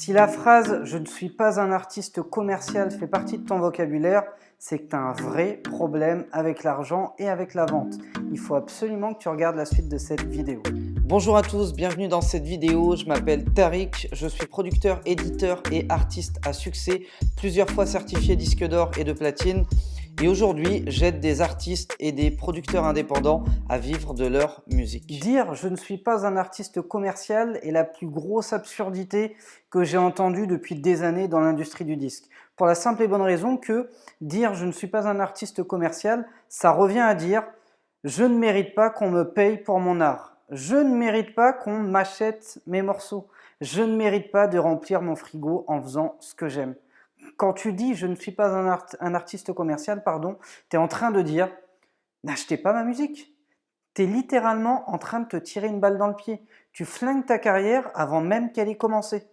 Si la phrase « je ne suis pas un artiste commercial » fait partie de ton vocabulaire, c'est que tu as un vrai problème avec l'argent et avec la vente. Il faut absolument que tu regardes la suite de cette vidéo. Bonjour à tous, bienvenue dans cette vidéo. Je m'appelle Tariq, je suis producteur, éditeur et artiste à succès, plusieurs fois certifié disque d'or et de platine. Et aujourd'hui, j'aide des artistes et des producteurs indépendants à vivre de leur musique. Dire « je ne suis pas un artiste commercial » est la plus grosse absurdité que j'ai entendue depuis des années dans l'industrie du disque. Pour la simple et bonne raison que dire « je ne suis pas un artiste commercial », ça revient à dire « je ne mérite pas qu'on me paye pour mon art ». Je ne mérite pas qu'on m'achète mes morceaux. Je ne mérite pas de remplir mon frigo en faisant ce que j'aime quand tu dis je ne suis pas un, artiste commercial, pardon, tu es en train de dire n'achetez pas ma musique. Tu es littéralement en train de te tirer une balle dans le pied. Tu flingues ta carrière avant même qu'elle ait commencé.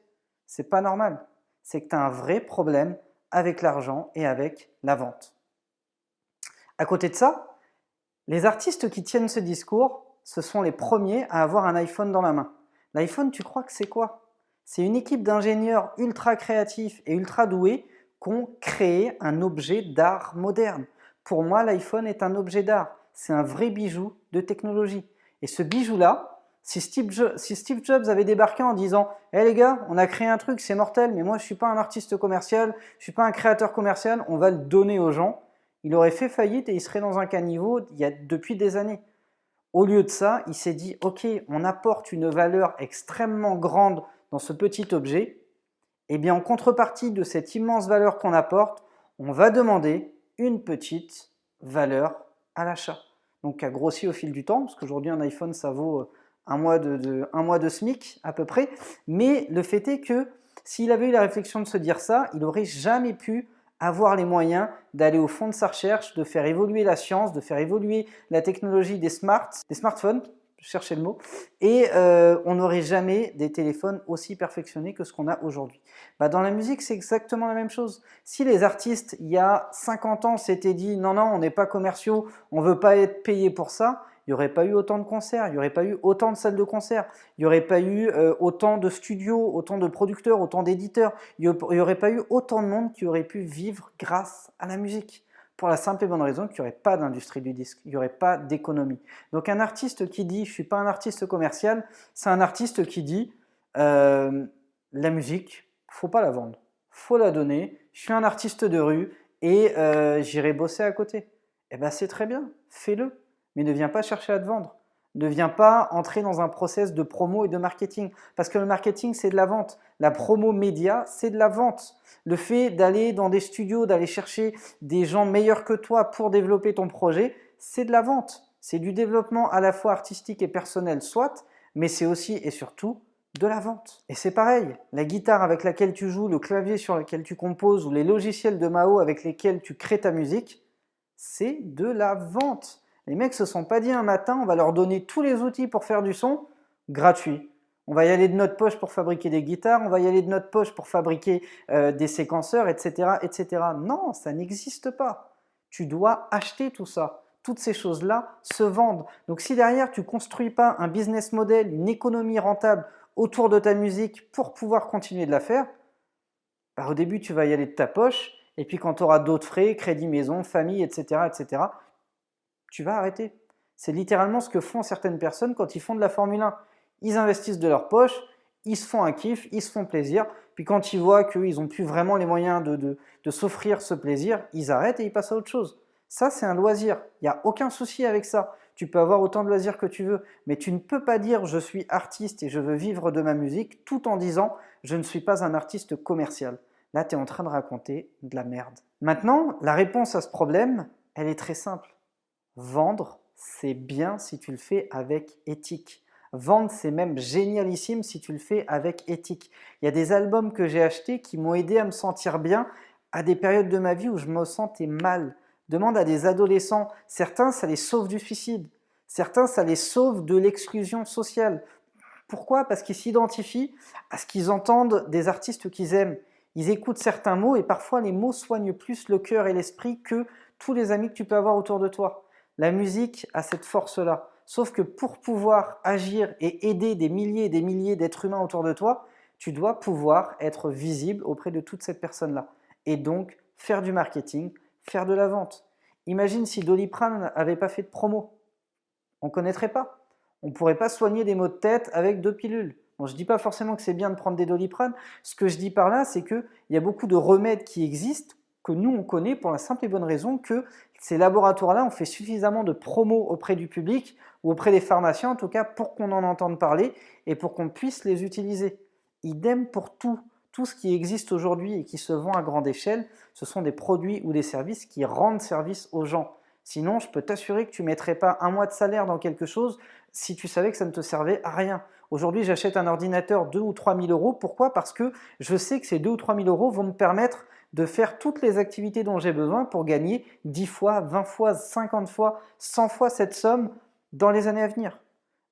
C'est pas normal. C'est que tu as un vrai problème avec l'argent et avec la vente. À côté de ça, les artistes qui tiennent ce discours, ce sont les premiers à avoir un iPhone dans la main. L'iPhone, tu crois que c'est quoi? C'est une équipe d'ingénieurs ultra créatifs et ultra doués qui ont créé un objet d'art moderne. Pour moi, l'iPhone est un objet d'art. C'est un vrai bijou de technologie. Et ce bijou-là, si Steve, Jobs avait débarqué en disant Hé les gars, on a créé un truc, c'est mortel, mais moi je ne suis pas un artiste commercial, je ne suis pas un créateur commercial, on va le donner aux gens », il aurait fait faillite et il serait dans un caniveau depuis des années. Au lieu de ça, il s'est dit « Ok, on apporte une valeur extrêmement grande dans ce petit objet, et eh bien en contrepartie de cette immense valeur qu'on apporte, on va demander une petite valeur à l'achat. Donc qui a grossi au fil du temps, parce qu'aujourd'hui un iPhone ça vaut euh, un mois de, un mois de SMIC à peu près, mais le fait est que s'il avait eu la réflexion de se dire ça, il n'aurait jamais pu avoir les moyens d'aller au fond de sa recherche, de faire évoluer la science, de faire évoluer la technologie des, smart, des smartphones, chercher le mot, et euh, on n'aurait jamais des téléphones aussi perfectionnés que ce qu'on a aujourd'hui. Bah, dans la musique, c'est exactement la même chose. Si les artistes, il y a 50 ans, s'étaient dit « non, non, on n'est pas commerciaux, on ne veut pas être payé pour ça », il n'y aurait pas eu autant de concerts, il n'y aurait pas eu autant de salles de concert, il n'y aurait pas eu euh, autant de studios, autant de producteurs, autant d'éditeurs, il n'y aurait pas eu autant de monde qui aurait pu vivre grâce à la musique pour la simple et bonne raison qu'il n'y aurait pas d'industrie du disque, il n'y aurait pas d'économie. Donc un artiste qui dit « je ne suis pas un artiste commercial », c'est un artiste qui dit euh, la musique, faut pas la vendre, faut la donner, je suis un artiste de rue et euh, j'irai bosser à côté ». Eh bien c'est très bien, fais-le, mais ne viens pas chercher à te vendre ne viens pas entrer dans un process de promo et de marketing. Parce que le marketing, c'est de la vente. La promo média, c'est de la vente. Le fait d'aller dans des studios, d'aller chercher des gens meilleurs que toi pour développer ton projet, c'est de la vente. C'est du développement à la fois artistique et personnel, soit, mais c'est aussi et surtout de la vente. Et c'est pareil, la guitare avec laquelle tu joues, le clavier sur lequel tu composes ou les logiciels de Mao avec lesquels tu crées ta musique, c'est de la vente. Les mecs se sont pas dit un matin, on va leur donner tous les outils pour faire du son gratuit. On va y aller de notre poche pour fabriquer des guitares, on va y aller de notre poche pour fabriquer euh, des séquenceurs, etc., etc. Non, ça n'existe pas. Tu dois acheter tout ça. Toutes ces choses-là se vendent. Donc si derrière tu construis pas un business model, une économie rentable autour de ta musique pour pouvoir continuer de la faire, bah, au début tu vas y aller de ta poche, et puis quand tu auras d'autres frais, crédit maison, famille, etc., etc., tu vas arrêter. C'est littéralement ce que font certaines personnes quand ils font de la Formule 1. Ils investissent de leur poche, ils se font un kiff, ils se font plaisir, puis quand ils voient qu'ils n'ont plus vraiment les moyens de, de, s'offrir ce plaisir, ils arrêtent et ils passent à autre chose. Ça, c'est un loisir. Il n'y a aucun souci avec ça. Tu peux avoir autant de loisirs que tu veux, mais tu ne peux pas dire je suis artiste et je veux vivre de ma musique tout en disant je ne suis pas un artiste commercial. Là, tu es en train de raconter de la merde. Maintenant, la réponse à ce problème, elle est très simple. Vendre, c'est bien si tu le fais avec éthique. Vendre, c'est même génialissime si tu le fais avec éthique. Il y a des albums que j'ai achetés qui m'ont aidé à me sentir bien à des périodes de ma vie où je me sentais mal. Demande à des adolescents, certains, ça les sauve du suicide. Certains, ça les sauve de l'exclusion sociale. Pourquoi? Parce qu'ils s'identifient à ce qu'ils entendent des artistes qu'ils aiment. Ils écoutent certains mots et parfois les mots soignent plus le cœur et l'esprit que tous les amis que tu peux avoir autour de toi. La musique a cette force-là. Sauf que pour pouvoir agir et aider des milliers et des milliers d'êtres humains autour de toi, Tu dois pouvoir être visible auprès de toutes ces personnes-là. Et donc, faire du marketing, faire de la vente. Imagine si Doliprane n'avait pas fait de promo. On ne connaîtrait pas. On ne pourrait pas soigner des maux de tête avec deux pilules. Je ne dis pas forcément que c'est bien de prendre des Doliprane. Ce que je dis par là, c'est qu'il y a beaucoup de remèdes qui existent que nous, on connaît pour la simple et bonne raison que ces laboratoires-là ont fait suffisamment de promos auprès du public ou auprès des pharmaciens, en tout cas, pour qu'on en entende parler et pour qu'on puisse les utiliser. Idem pour tout. Tout ce qui existe aujourd'hui et qui se vend à grande échelle, ce sont des produits ou des services qui rendent service aux gens. Sinon, je peux t'assurer que tu ne mettrais pas un mois de salaire dans quelque chose si tu savais que ça ne te servait à rien. Aujourd'hui, j'achète un ordinateur 2 ou 3 000 euros. Pourquoi? Parce que je sais que ces 2 ou 3 000 euros vont me permettre de faire toutes les activités dont j'ai besoin pour gagner 10 fois, 20 fois, 50 fois, 100 fois cette somme dans les années à venir.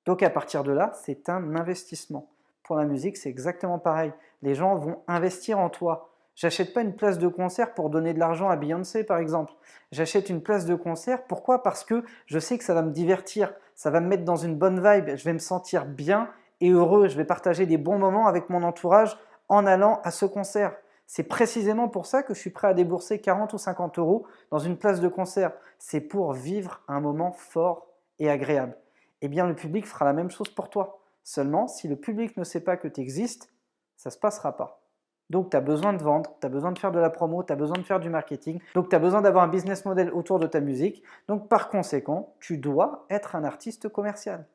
Donc à partir de là, c'est un investissement. Pour la musique, c'est exactement pareil. Les gens vont investir en toi. J'achète pas une place de concert pour donner de l'argent à Beyoncé, par exemple. J'achète une place de concert, pourquoi? Parce que je sais que ça va me divertir, ça va me mettre dans une bonne vibe, je vais me sentir bien et heureux, je vais partager des bons moments avec mon entourage en allant à ce concert. C'est précisément pour ça que je suis prêt à débourser 40 ou 50 euros dans une place de concert. C'est pour vivre un moment fort et agréable. Eh bien, le public fera la même chose pour toi. Seulement, si le public ne sait pas que tu existes, ça ne se passera pas. Donc, tu as besoin de vendre, tu as besoin de faire de la promo, tu as besoin de faire du marketing. Donc, tu as besoin d'avoir un business model autour de ta musique. Donc, par conséquent, tu dois être un artiste commercial.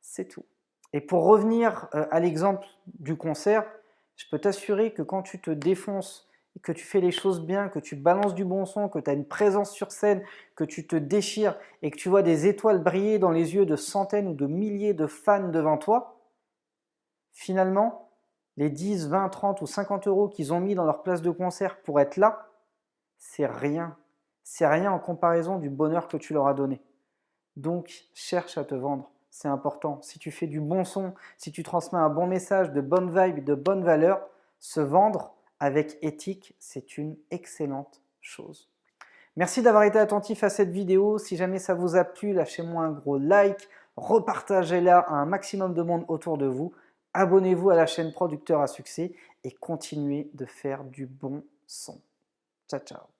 C'est tout. Et pour revenir euh, à l'exemple du concert, je peux t'assurer que quand tu te défonces, que tu fais les choses bien, que tu balances du bon son, que tu as une présence sur scène, que tu te déchires et que tu vois des étoiles briller dans les yeux de centaines ou de milliers de fans devant toi, finalement, les 10, 20, 30 ou 50 euros qu'ils ont mis dans leur place de concert pour être là, c'est rien. C'est rien en comparaison du bonheur que tu leur as donné. Donc, cherche à te vendre c'est important. Si tu fais du bon son, si tu transmets un bon message, de bonne vibe, de bonne valeur, se vendre avec éthique, c'est une excellente chose. Merci d'avoir été attentif à cette vidéo. Si jamais ça vous a plu, lâchez-moi un gros like, repartagez-la à un maximum de monde autour de vous. Abonnez-vous à la chaîne Producteur à succès et continuez de faire du bon son. Ciao, ciao.